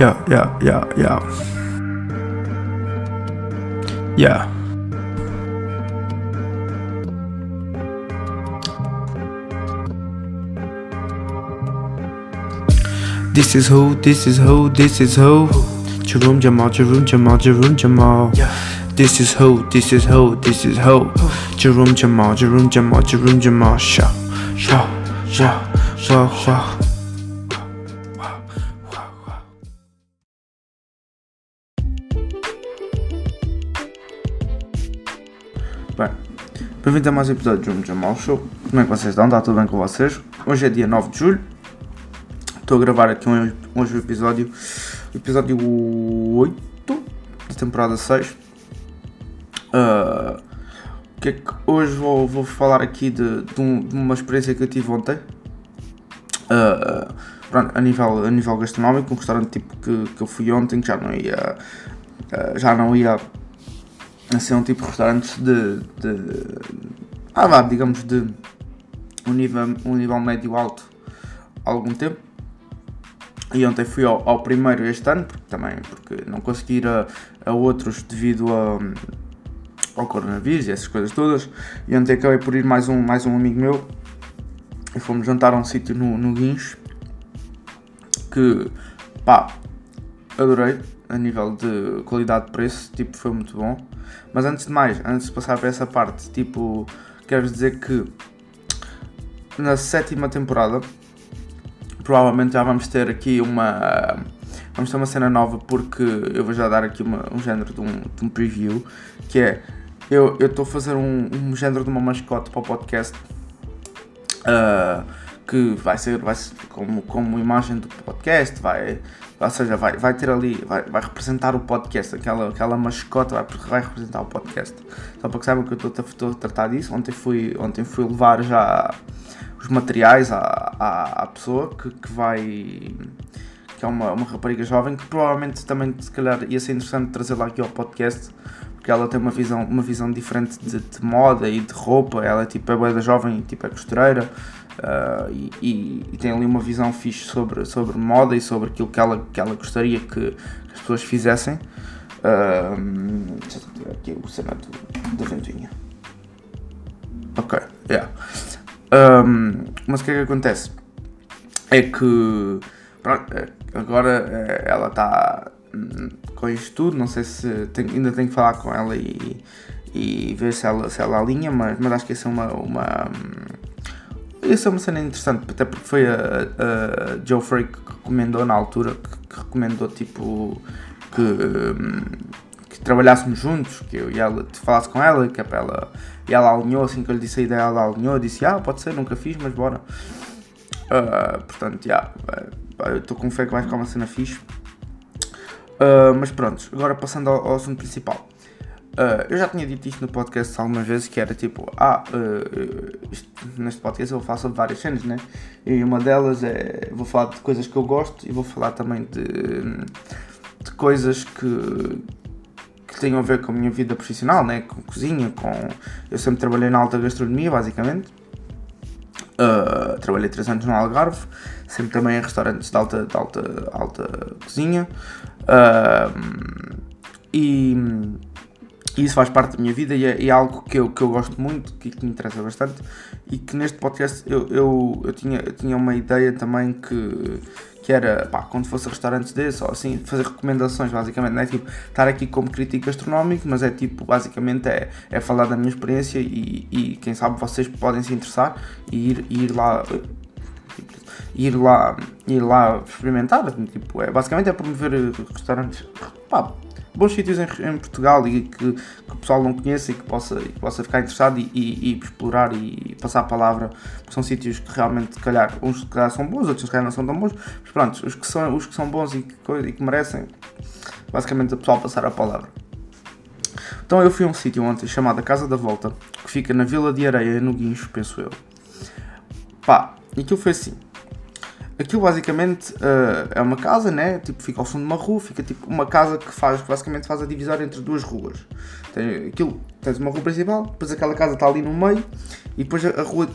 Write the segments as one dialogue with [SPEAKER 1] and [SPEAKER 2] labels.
[SPEAKER 1] Yeah, yeah, yeah, yeah. Yeah. This is who, this is who, this is who. Jerome Jamal, Jerome Jamal, Jerome Jamal. This is who, this is who, this is who. Jerome Jamal, Jerome Jamal, Jerome Jamal. Show, show, show, show, show. Bem-vindos a mais um episódio de Jerome Jamal Show. Como é que vocês estão? Está tudo bem com vocês? Hoje é dia 9 de julho. Estou a gravar aqui um- hoje o episódio, episódio 8 da temporada 6. Ah, o que é que hoje vou, vou falar aqui de, de um- de uma experiência que eu tive ontem. Ah, pronto, a nível, a nível gastronómico, um restaurante tipo que, que eu fui ontem, que já não ia, ah, já não ia a ser um tipo de restaurantes de, de ah, vá, digamos de um nível, um nível médio alto há algum tempo. E ontem fui ao, ao primeiro este ano, porque também porque não consegui ir a, a outros devido a, ao coronavírus e essas coisas todas. E ontem acabei por ir mais um, mais um amigo meu e fomos jantar a um sítio no, no Guincho que pá, adorei a nível de qualidade de preço, tipo, foi muito bom. Mas antes de mais, antes de passar para essa parte, tipo, quero dizer que na sétima temporada provavelmente já vamos ter aqui uma vamos ter uma cena nova porque eu vou já dar aqui uma, um género de um, de um preview que é eu estou a fazer um, um género de uma mascote para o podcast ah, que vai ser, vai ser como, como imagem do podcast, vai, ou seja, vai, vai ter ali, vai, vai representar o podcast, aquela, aquela mascote vai, vai representar o podcast. Só para que saibam que eu estou a- tratar disso, ontem fui, ontem fui levar já os materiais à, à, à pessoa que, que vai que é uma, uma rapariga jovem que provavelmente também se calhar ia ser interessante trazê-la aqui ao podcast porque ela tem uma visão, uma visão diferente de, de moda e de roupa, ela é tipo é da jovem, tipo é costureira ah, e, e- e tem ali uma visão fixe sobre, sobre moda e sobre aquilo que ela, que ela gostaria que as pessoas fizessem. Ah, deixa eu tirar aqui o cena do, da ventoinha. Ok, yeah. Um, mas o que é que acontece? É que pronto, é, agora é, ela está com isto tudo, não sei se ainda tenho que falar com ela e, e ver se ela, se ela alinha, mas, mas acho que isso é uma, uma isso é uma cena interessante, até porque foi a, a Joe Frey que recomendou na altura, que, que recomendou tipo que, que trabalhássemos juntos, que eu e ela te falasse com ela, que é ela, e ela alinhou, assim que eu lhe disse a ideia, ela alinhou, disse, ah, pode ser, nunca fiz, mas bora. Ah, portanto, já, eu estou com fé que vai ficar uma cena fixe. Ah, mas pronto, agora passando ao, ao assunto principal. Ah, eu já tinha dito isto no podcast algumas vezes que era tipo, ah, ah, isto- neste podcast eu sobre várias cenas, né? E uma delas é, vou falar de coisas que eu gosto e vou falar também de, de coisas que, que tenham a ver com a minha vida profissional, né? Com cozinha, com... Eu sempre trabalhei na alta gastronomia, basicamente. Uh, trabalhei 3 anos no Algarve, sempre também em restaurantes de alta, de alta, alta cozinha. Uh, e, e isso faz parte da minha vida e é, é algo que eu, que eu gosto muito, que, que me interessa bastante. E que neste podcast eu, eu, eu, tinha, eu tinha uma ideia também que, que era, pá, quando fosse a restaurantes desses, ou assim, fazer recomendações, basicamente, não é tipo estar aqui como crítico gastronómico, mas é tipo, basicamente, é, é falar da minha experiência e, e quem sabe vocês podem se interessar e ir, ir lá. Ir lá, ir lá experimentar, tipo, é, basicamente é promover restaurantes, pá, bons sítios em, em Portugal e que, que o pessoal não conheça e que possa, e que possa ficar interessado e, e- e explorar e passar a palavra, porque são sítios que realmente, calhar, uns se calhar são bons, outros se calhar não são tão bons, mas pronto, os que são, os que são bons e que, e que merecem, basicamente, o pessoal passar a palavra. Então eu fui a um sítio ontem chamado Casa da Volta, que fica na Vila de Areia, no Guincho, penso eu. Pá, aquilo foi assim. aquilo basicamente uh, é uma casa, né? Tipo, fica ao fundo de uma rua, fica tipo uma casa que faz, basicamente faz a divisória entre duas ruas. Tem, aquilo, tens uma rua principal, depois aquela casa está ali no meio e depois a, a rua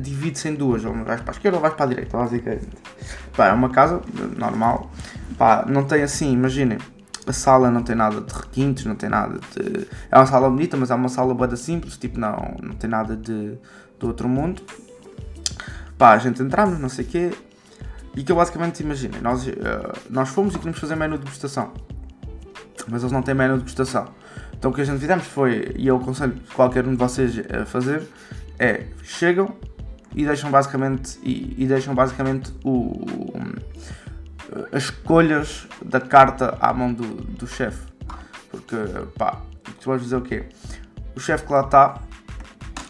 [SPEAKER 1] divide-se em duas, ou vais para a esquerda ou vais para a direita, basicamente. Pá, é uma casa normal, pá, não tem assim, imaginem, a sala não tem nada de requintes, não tem nada de. É uma sala bonita, mas é uma sala boa simples, tipo, não, não tem nada de, do outro mundo. Pá, a gente entramos, não sei o quê, e que eu basicamente imaginem, nós, uh, nós fomos e queríamos fazer menu de degustação, mas eles não têm menu de degustação. Então o que a gente fizemos foi, e eu aconselho qualquer um de vocês a fazer, é chegam e deixam basicamente e, e deixam basicamente o, as escolhas da carta à mão do, do chefe. Porque pá, tu vais dizer o quê? O chefe que lá está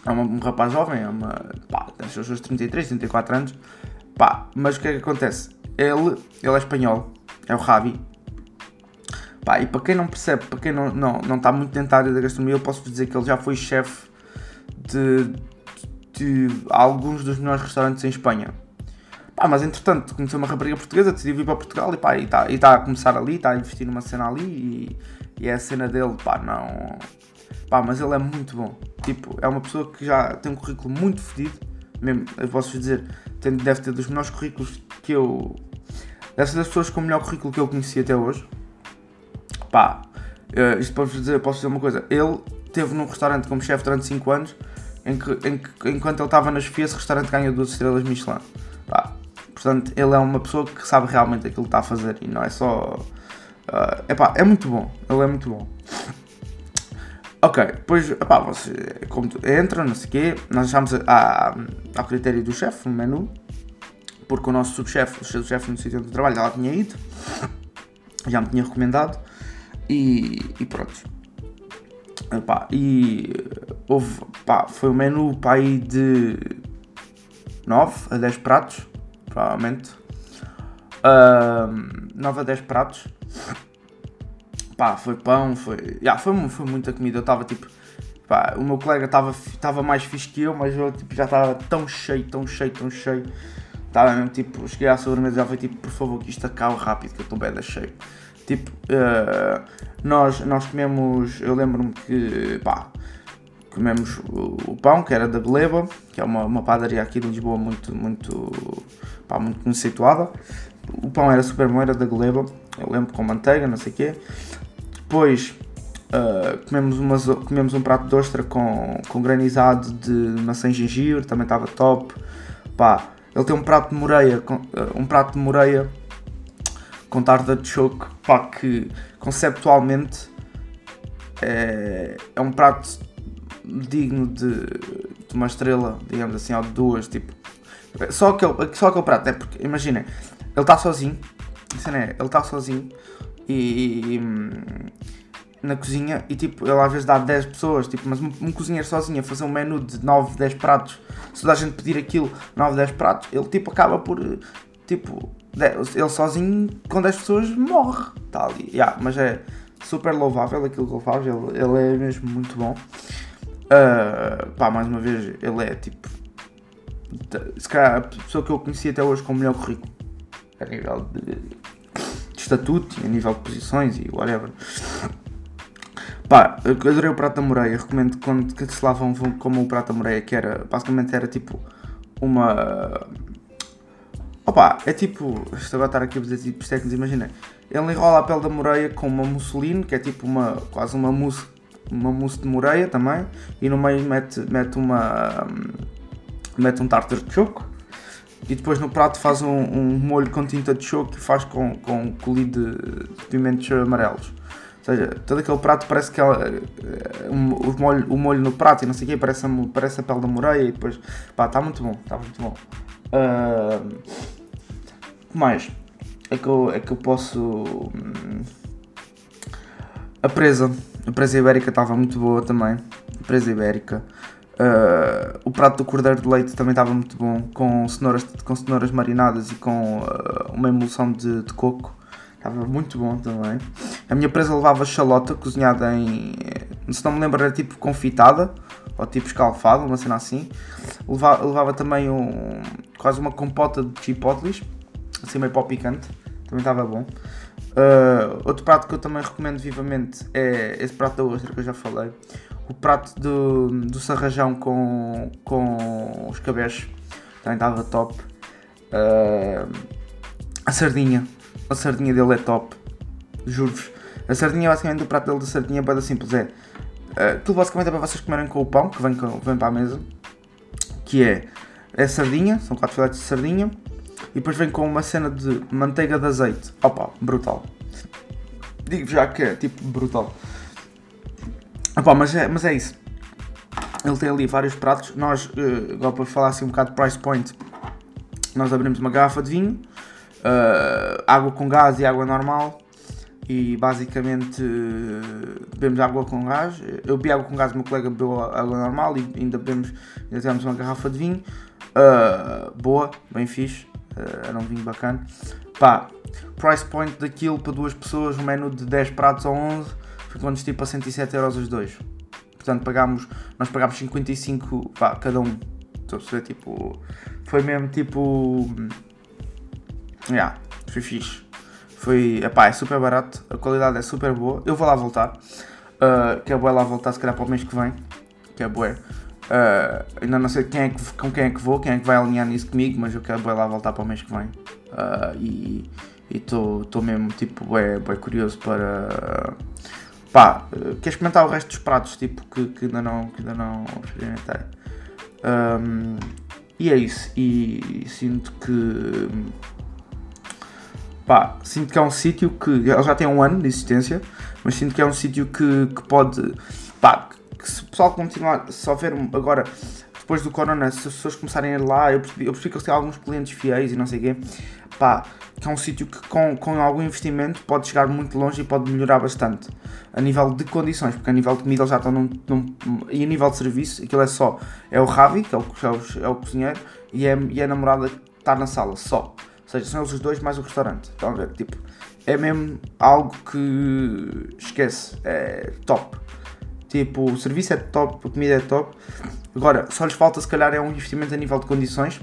[SPEAKER 1] é uma, um rapaz jovem, é uma, pá, tem os seus 33, 34 anos, pá, mas o que é que acontece? Ele, ele é espanhol, é o Ravi, pá, e para quem não percebe, para quem não, não, não está muito dentro da área da gastronomia, eu posso dizer que ele já foi chefe de, de, de alguns dos melhores restaurantes em Espanha. Pá, mas entretanto conheceu uma rapariga portuguesa, decidiu vir para Portugal e pá, está e tá a começar ali, está a investir numa cena ali e, e é a cena dele, pá, não. Pá, mas ele é muito bom. Tipo, é uma pessoa que já tem um currículo muito fedido. Mesmo, eu posso dizer, tem, deve ter dos melhores currículos que eu. Deve ser das pessoas com o melhor currículo que eu conheci até hoje. Pá, uh, isto posso dizer, posso dizer uma coisa. Ele teve num restaurante como chefe durante 5 anos, em que, em que, enquanto ele estava na chefia, esse restaurante ganhou duas estrelas Michelin. Pá, portanto, ele é uma pessoa que sabe realmente aquilo que está a fazer e não é só. Uh, epá, é muito bom. Ele é muito bom. Ok, depois, epá, você como entra, não sei o quê, nós deixámos a, ao critério do chefe, um menu, porque o nosso subchefe, o subchefe no sítio onde eu trabalho, já lá tinha ido, já me tinha recomendado, e, e pronto. Epá, e houve, pá, foi um menu para aí de 9 a 10 pratos, provavelmente. Uh, 9 a 10 pratos pá, foi pão, foi. Yeah, foi, foi muita comida. Eu estava tipo. Pá, o meu colega estava mais fixe que eu, mas eu tipo, já estava tão cheio, tão cheio, tão cheio. Estava mesmo tipo, cheguei à sobremesa e já foi tipo, por favor, que isto acabe rápido, que eu estou bem cheio. Tipo, uh, nós, nós comemos, eu lembro-me que, pá, comemos o, o, pão, que era da Gleba, que é uma, uma padaria aqui de Lisboa muito, muito, pá, muito conceituada. O pão era super bom, era da Gleba, eu lembro com manteiga, não sei o quê. Depois uh, comemos, comemos um prato de ostra com, com granizado de maçã e gengibre, também estava top. Pá, ele tem um prato de moreia, com, uh, um prato de moreia com tarda de choco, pá, que conceptualmente é, é um prato digno de, de, uma estrela, digamos assim, ou de duas, tipo. Só aquele, só aquele prato, é porque, imaginem, ele está sozinho, é, ele está sozinho e, e, na cozinha e tipo, ele às vezes dá 10 pessoas, tipo, mas um, um cozinheiro sozinho a fazer um menu de 9, 10 pratos, se toda a gente pedir aquilo, 9, 10 pratos, ele tipo acaba por tipo, ele sozinho com 10 pessoas morre, tá ali, yeah, mas é super louvável aquilo que ele faz, ele, ele é mesmo muito bom. Uh, pá, mais uma vez, ele é tipo, se calhar a pessoa que eu conheci até hoje com o melhor currículo a nível de estatuto e a nível de posições e whatever. Pá, eu adorei o Prata Moreia, recomendo quando que se lá vão, como o Prata Moreia, que era, basicamente era tipo uma... Opa, é tipo, isto agora estar aqui a dizer tipo técnicos, imagina, ele enrola a pele da moreia com uma musseline, que é tipo uma, quase uma mousse, uma mousse de moreia também, e no meio mete, mete uma, mete um tartar de choco, e depois no prato faz um, um molho com tinta de choco e faz com, com colhido de, de pimentos amarelos. Ou seja, todo aquele prato parece que é, um, o, molho, o molho no prato e não sei o quê, parece, parece a pele da moreia e depois, pá, está muito bom, está muito bom. Uh, mais é que eu, é que eu posso. Hum, a presa, a presa ibérica estava muito boa também. A presa ibérica. Uh, o prato do cordeiro de leite também estava muito bom, com cenouras, com cenouras marinadas e com uh, uma emulsão de, de, coco. Estava muito bom também. A minha presa levava chalota cozinhada em. Se não me lembro, era tipo confitada ou tipo escalfada, uma cena assim. Levava, levava também um, quase uma compota de chipotles assim meio pó picante, também estava bom. Uh, outro prato que eu também recomendo vivamente é esse prato da ostra que eu já falei. O prato do, do sarrajão com, com os cabeços também estava top. Uh, a sardinha, a sardinha dele é top, juro-vos. A sardinha, basicamente, o prato dele da sardinha é bem simples. É uh, aquilo basicamente é para vocês comerem com o pão que vem, com, vem para a mesa, que é, é sardinha, são 4 filetes de sardinha, e depois vem com uma cena de manteiga de azeite. Opa, brutal. Digo já que é tipo brutal. Opa, mas é, mas é isso. Ele tem ali vários pratos. Nós, uh, agora para falar assim um bocado de price point, nós abrimos uma garrafa de vinho, uh, água com gás e água normal. E basicamente uh, bebemos água com gás. Eu bebi água com gás, meu colega bebeu água normal e ainda bebemos, ainda uma garrafa de vinho. Uh, boa, bem fixe. Uh, era um vinho bacana. Pá, price point daquilo para duas pessoas, um menu de 10 pratos ou 11, ficou-nos tipo a 107 euros os dois. Portanto, pagámos, nós pagámos 55 pá, cada um. Estou a perceber, tipo, foi mesmo tipo. Yeah, foi fixe. Foi, epá, é super barato, a qualidade é super boa. Eu vou lá voltar. Uh, que é boa lá voltar se calhar para o mês que vem. Que é boa. Uh, ainda não sei quem é que, com quem é que vou, quem é que vai alinhar nisso comigo, mas eu quero lá voltar para o mês que vem. Uh, e estou mesmo tipo bem, bem curioso para. Pá, uh, quer experimentar o resto dos pratos tipo, que, que ainda não, que ainda não experimentei. Um, e é isso. E, sinto que. Pá, sinto que é um sítio que. Ele já tem um ano de existência, mas sinto que é um sítio que, que pode. Pá, que se o pessoal continuar, se houver agora, depois do Corona, se as pessoas começarem a ir lá, eu percebi, eu percebi que eles têm alguns clientes fiéis e não sei o quê, pá, que é um sítio que com, com algum investimento pode chegar muito longe e pode melhorar bastante a nível de condições, porque a nível de comida já estão num, num, e a nível de serviço, aquilo é só, é o Ravi, que é o, é é o cozinheiro, e, é, e é a namorada que está na sala, só. Ou seja, são eles os dois mais o restaurante. Estão a ver? Tipo, é mesmo algo que esquece, é top. Tipo, o serviço é top, a comida é top. Agora, só lhes falta se calhar é um investimento a nível de condições.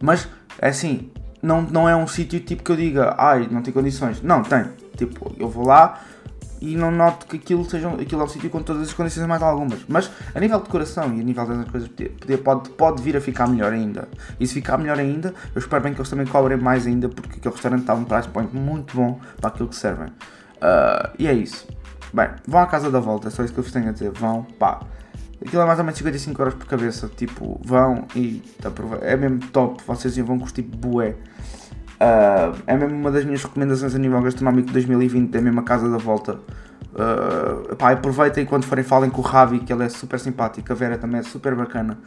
[SPEAKER 1] Mas, é assim, não, não é um sítio tipo que eu diga, ai, não tem condições. Não, tem. Tipo, eu vou lá e não noto que aquilo, seja, aquilo é um sítio com todas as condições mais algumas. Mas a nível de decoração e a nível das coisas poder, pode, pode vir a ficar melhor ainda. E se ficar melhor ainda, eu espero bem que eles também cobrem mais ainda porque aquele restaurante está um price point muito bom para aquilo que servem. Uh, e é isso. Bem, vão à casa da volta, é só isso que eu vos tenho a dizer. Vão, pá. Aquilo é mais ou menos 55 euros por cabeça. Tipo, vão e é mesmo top. Vocês vão curtir bué. Uh, é mesmo uma das minhas recomendações a nível gastronómico de 2020. É mesmo a casa da volta. Uh, pá, aproveitem quando forem falem com o Ravi, que ele é super simpático. A Vera também é super bacana.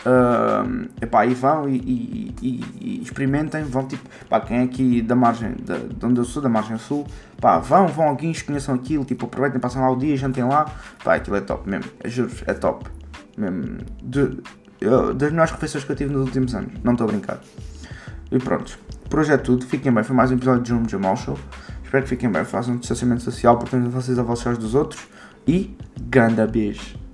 [SPEAKER 1] Uh, epá, e vão e, e, e, e, experimentem, vão tipo, pá, quem é aqui da margem, de, de onde eu sou, da margem sul, pá, vão, vão alguém, conheçam aquilo, tipo, aproveitem, passem lá o dia, jantem lá, pá, aquilo é top mesmo, juro é top, mesmo, de, eu, das melhores refeições que eu tive nos últimos anos, não estou a brincar. E pronto, por hoje é tudo, fiquem bem, foi mais um episódio de Jumbo Jamal Show, espero que fiquem bem, façam um distanciamento social, portanto vocês a vocês dos outros, e ganda beijo.